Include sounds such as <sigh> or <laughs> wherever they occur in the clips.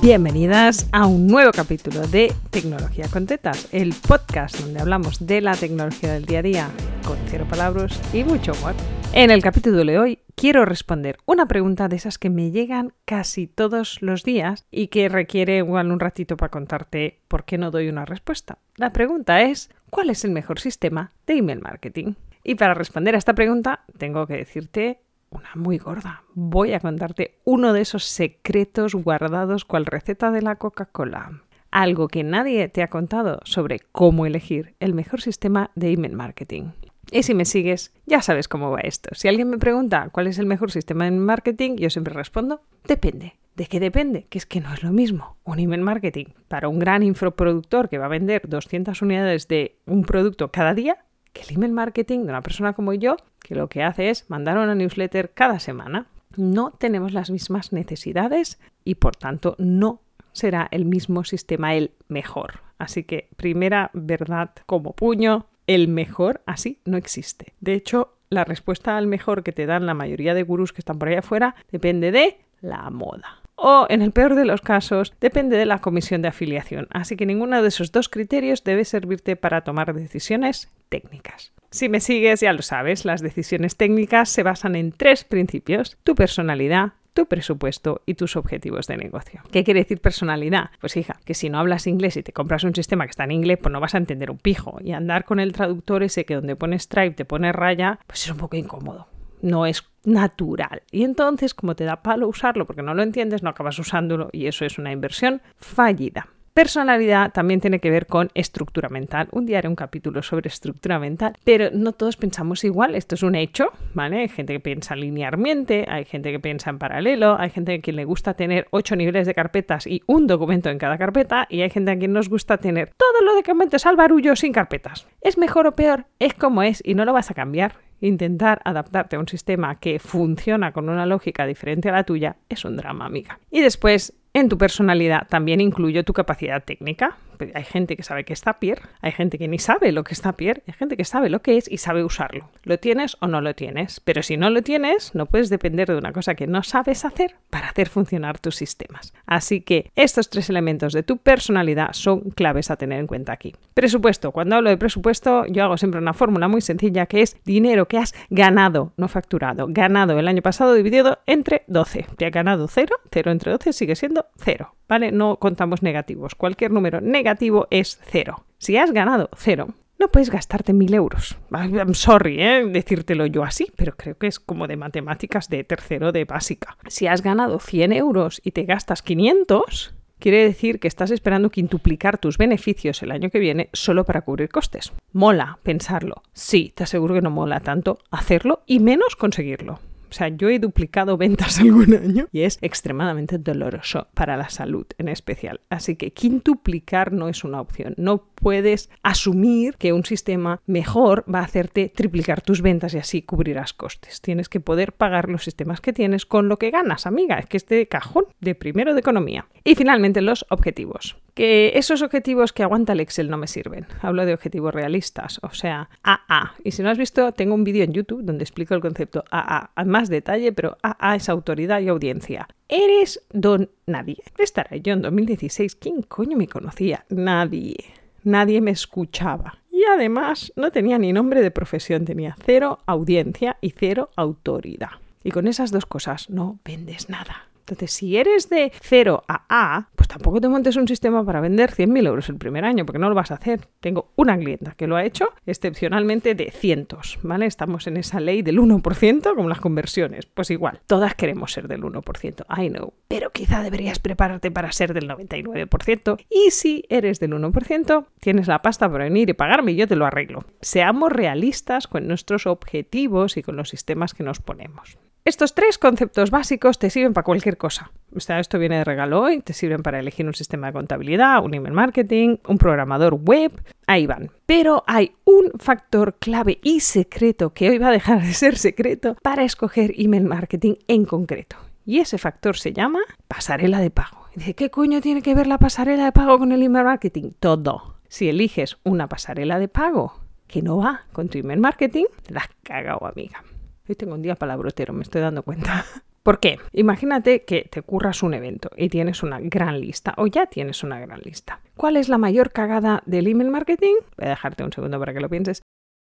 Bienvenidas a un nuevo capítulo de Tecnología con Tetas, el podcast donde hablamos de la tecnología del día a día con cero palabras y mucho humor. En el capítulo de hoy quiero responder una pregunta de esas que me llegan casi todos los días y que requiere igual un ratito para contarte por qué no doy una respuesta. La pregunta es, ¿cuál es el mejor sistema de email marketing? Y para responder a esta pregunta tengo que decirte una muy gorda. Voy a contarte uno de esos secretos guardados cual receta de la Coca-Cola. Algo que nadie te ha contado sobre cómo elegir el mejor sistema de email marketing. Y si me sigues, ya sabes cómo va esto. Si alguien me pregunta cuál es el mejor sistema de marketing, yo siempre respondo, depende. ¿De qué depende? Que es que no es lo mismo un email marketing para un gran infoproductor que va a vender 200 unidades de un producto cada día que el email marketing de una persona como yo, que lo que hace es mandar una newsletter cada semana. No tenemos las mismas necesidades y por tanto no será el mismo sistema el mejor. Así que primera verdad como puño, el mejor así no existe. De hecho, la respuesta al mejor que te dan la mayoría de gurús que están por ahí afuera depende de la moda. O, en el peor de los casos, depende de la comisión de afiliación. Así que ninguno de esos dos criterios debe servirte para tomar decisiones técnicas. Si me sigues, ya lo sabes, las decisiones técnicas se basan en tres principios. Tu personalidad, tu presupuesto y tus objetivos de negocio. ¿Qué quiere decir personalidad? Pues hija, que si no hablas inglés y te compras un sistema que está en inglés, pues no vas a entender un pijo. Y andar con el traductor ese que donde pone Stripe te pone raya, pues es un poco incómodo. No es natural. Y entonces, como te da palo usarlo porque no lo entiendes, no acabas usándolo y eso es una inversión fallida. Personalidad también tiene que ver con estructura mental. Un día haré un capítulo sobre estructura mental, pero no todos pensamos igual. Esto es un hecho, ¿vale? Hay gente que piensa linealmente, hay gente que piensa en paralelo, hay gente a quien le gusta tener ocho niveles de carpetas y un documento en cada carpeta, y hay gente a quien nos gusta tener todo lo documentos al barullo sin carpetas. ¿Es mejor o peor? Es como es y no lo vas a cambiar. Intentar adaptarte a un sistema que funciona con una lógica diferente a la tuya es un drama, amiga. Y después, en tu personalidad también incluyo tu capacidad técnica. Hay gente que sabe que es Zapier, hay gente que ni sabe lo que es Zapier, hay gente que sabe lo que es y sabe usarlo. ¿Lo tienes o no lo tienes? Pero si no lo tienes, no puedes depender de una cosa que no sabes hacer para hacer funcionar tus sistemas. Así que estos tres elementos de tu personalidad son claves a tener en cuenta aquí. Presupuesto. Cuando hablo de presupuesto, yo hago siempre una fórmula muy sencilla que es dinero que has ganado, no facturado. Ganado el año pasado dividido entre 12. Te ha ganado 0, 0 entre 12 sigue siendo 0. ¿Vale? No contamos negativos. Cualquier número negativo es 0. Si has ganado 0, no puedes gastarte mil euros. I'm sorry, ¿eh? decírtelo yo así, pero creo que es como de matemáticas de tercero de básica. Si has ganado 100 euros y te gastas 500, quiere decir que estás esperando quintuplicar tus beneficios el año que viene solo para cubrir costes. Mola pensarlo. Sí, te aseguro que no mola tanto hacerlo y menos conseguirlo. O sea, yo he duplicado ventas <laughs> algún año y es extremadamente doloroso para la salud en especial. Así que quintuplicar no es una opción. No puedes asumir que un sistema mejor va a hacerte triplicar tus ventas y así cubrirás costes. Tienes que poder pagar los sistemas que tienes con lo que ganas, amiga. Es que este cajón de primero de economía. Y finalmente los objetivos que esos objetivos que aguanta el Excel no me sirven. Hablo de objetivos realistas, o sea, AA. Y si no has visto, tengo un vídeo en YouTube donde explico el concepto AA a más detalle, pero AA es autoridad y audiencia. Eres don nadie. Estará yo en 2016. ¿Quién coño me conocía? Nadie. Nadie me escuchaba. Y además no tenía ni nombre de profesión, tenía cero audiencia y cero autoridad. Y con esas dos cosas no vendes nada. Entonces, si eres de 0 a A, pues tampoco te montes un sistema para vender 100.000 euros el primer año, porque no lo vas a hacer. Tengo una clienta que lo ha hecho excepcionalmente de cientos, ¿vale? Estamos en esa ley del 1%, como las conversiones. Pues igual, todas queremos ser del 1%, I know. Pero quizá deberías prepararte para ser del 99%. Y si eres del 1%, tienes la pasta para venir y pagarme y yo te lo arreglo. Seamos realistas con nuestros objetivos y con los sistemas que nos ponemos. Estos tres conceptos básicos te sirven para cualquier cosa. O sea, esto viene de regalo hoy, te sirven para elegir un sistema de contabilidad, un email marketing, un programador web, ahí van. Pero hay un factor clave y secreto que hoy va a dejar de ser secreto para escoger email marketing en concreto. Y ese factor se llama pasarela de pago. dice, ¿qué coño tiene que ver la pasarela de pago con el email marketing? Todo. Si eliges una pasarela de pago que no va con tu email marketing, la has amiga. Hoy tengo un día palabrotero, me estoy dando cuenta. <laughs> ¿Por qué? Imagínate que te curras un evento y tienes una gran lista o ya tienes una gran lista. ¿Cuál es la mayor cagada del email marketing? Voy a dejarte un segundo para que lo pienses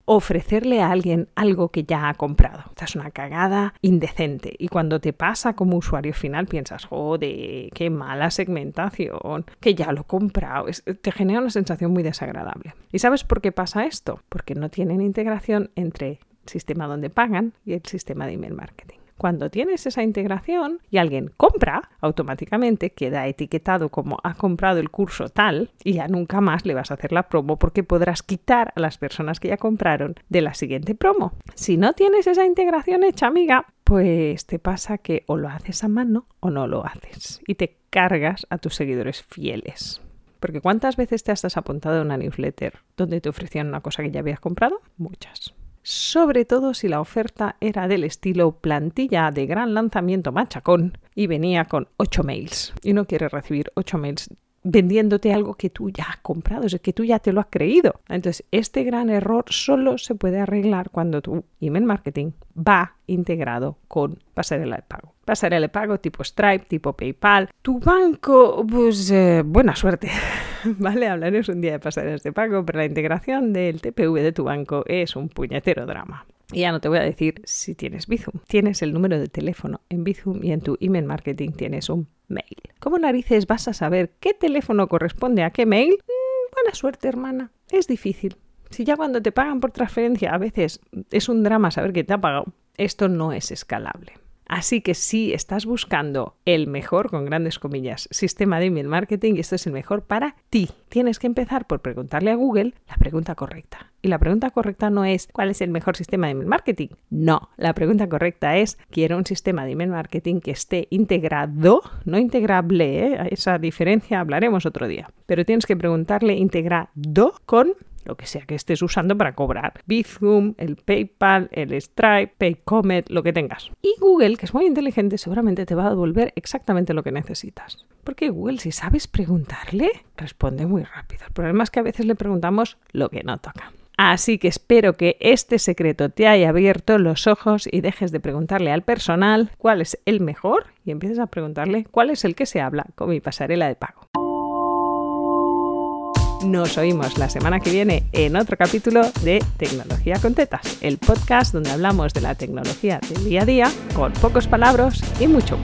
ofrecerle a alguien algo que ya ha comprado. Esta es una cagada indecente. Y cuando te pasa como usuario final piensas, joder, qué mala segmentación, que ya lo he comprado. te genera una sensación muy desagradable. ¿Y sabes por qué pasa esto? Porque no tienen integración entre sistema donde pagan y el sistema de email marketing. Cuando tienes esa integración y alguien compra, automáticamente queda etiquetado como ha comprado el curso tal y ya nunca más le vas a hacer la promo porque podrás quitar a las personas que ya compraron de la siguiente promo. Si no tienes esa integración hecha, amiga, pues te pasa que o lo haces a mano o no lo haces y te cargas a tus seguidores fieles. Porque ¿cuántas veces te has apuntado a una newsletter donde te ofrecían una cosa que ya habías comprado? Muchas sobre todo si la oferta era del estilo plantilla de gran lanzamiento machacón y venía con 8 mails. Y no quieres recibir 8 mails vendiéndote algo que tú ya has comprado, es que tú ya te lo has creído. Entonces, este gran error solo se puede arreglar cuando tu email marketing va integrado con pasarela de pago. Pasarela de pago tipo Stripe, tipo PayPal. Tu banco, pues eh, buena suerte. <laughs> ¿Vale? Hablaremos un día de pasarelas de pago, pero la integración del TPV de tu banco es un puñetero drama. Y ya no te voy a decir si tienes Bizum. Tienes el número de teléfono en Bizum y en tu email marketing tienes un mail. ¿Cómo narices vas a saber qué teléfono corresponde a qué mail? Mm, buena suerte, hermana. Es difícil. Si ya cuando te pagan por transferencia a veces es un drama saber que te ha pagado, esto no es escalable. Así que si estás buscando el mejor, con grandes comillas, sistema de email marketing, y esto es el mejor para ti, tienes que empezar por preguntarle a Google la pregunta correcta. Y la pregunta correcta no es ¿cuál es el mejor sistema de email marketing? No, la pregunta correcta es quiero un sistema de email marketing que esté integrado, no integrable, ¿eh? esa diferencia hablaremos otro día, pero tienes que preguntarle integrado con lo que sea que estés usando para cobrar. Bizum, el PayPal, el Stripe, Paycomet, lo que tengas. Y Google, que es muy inteligente, seguramente te va a devolver exactamente lo que necesitas. Porque Google, si sabes preguntarle, responde muy rápido. El problema es que a veces le preguntamos lo que no toca. Así que espero que este secreto te haya abierto los ojos y dejes de preguntarle al personal cuál es el mejor y empieces a preguntarle cuál es el que se habla con mi pasarela de pago. Nos oímos la semana que viene en otro capítulo de Tecnología con Tetas, el podcast donde hablamos de la tecnología del día a día con pocos palabras y mucho.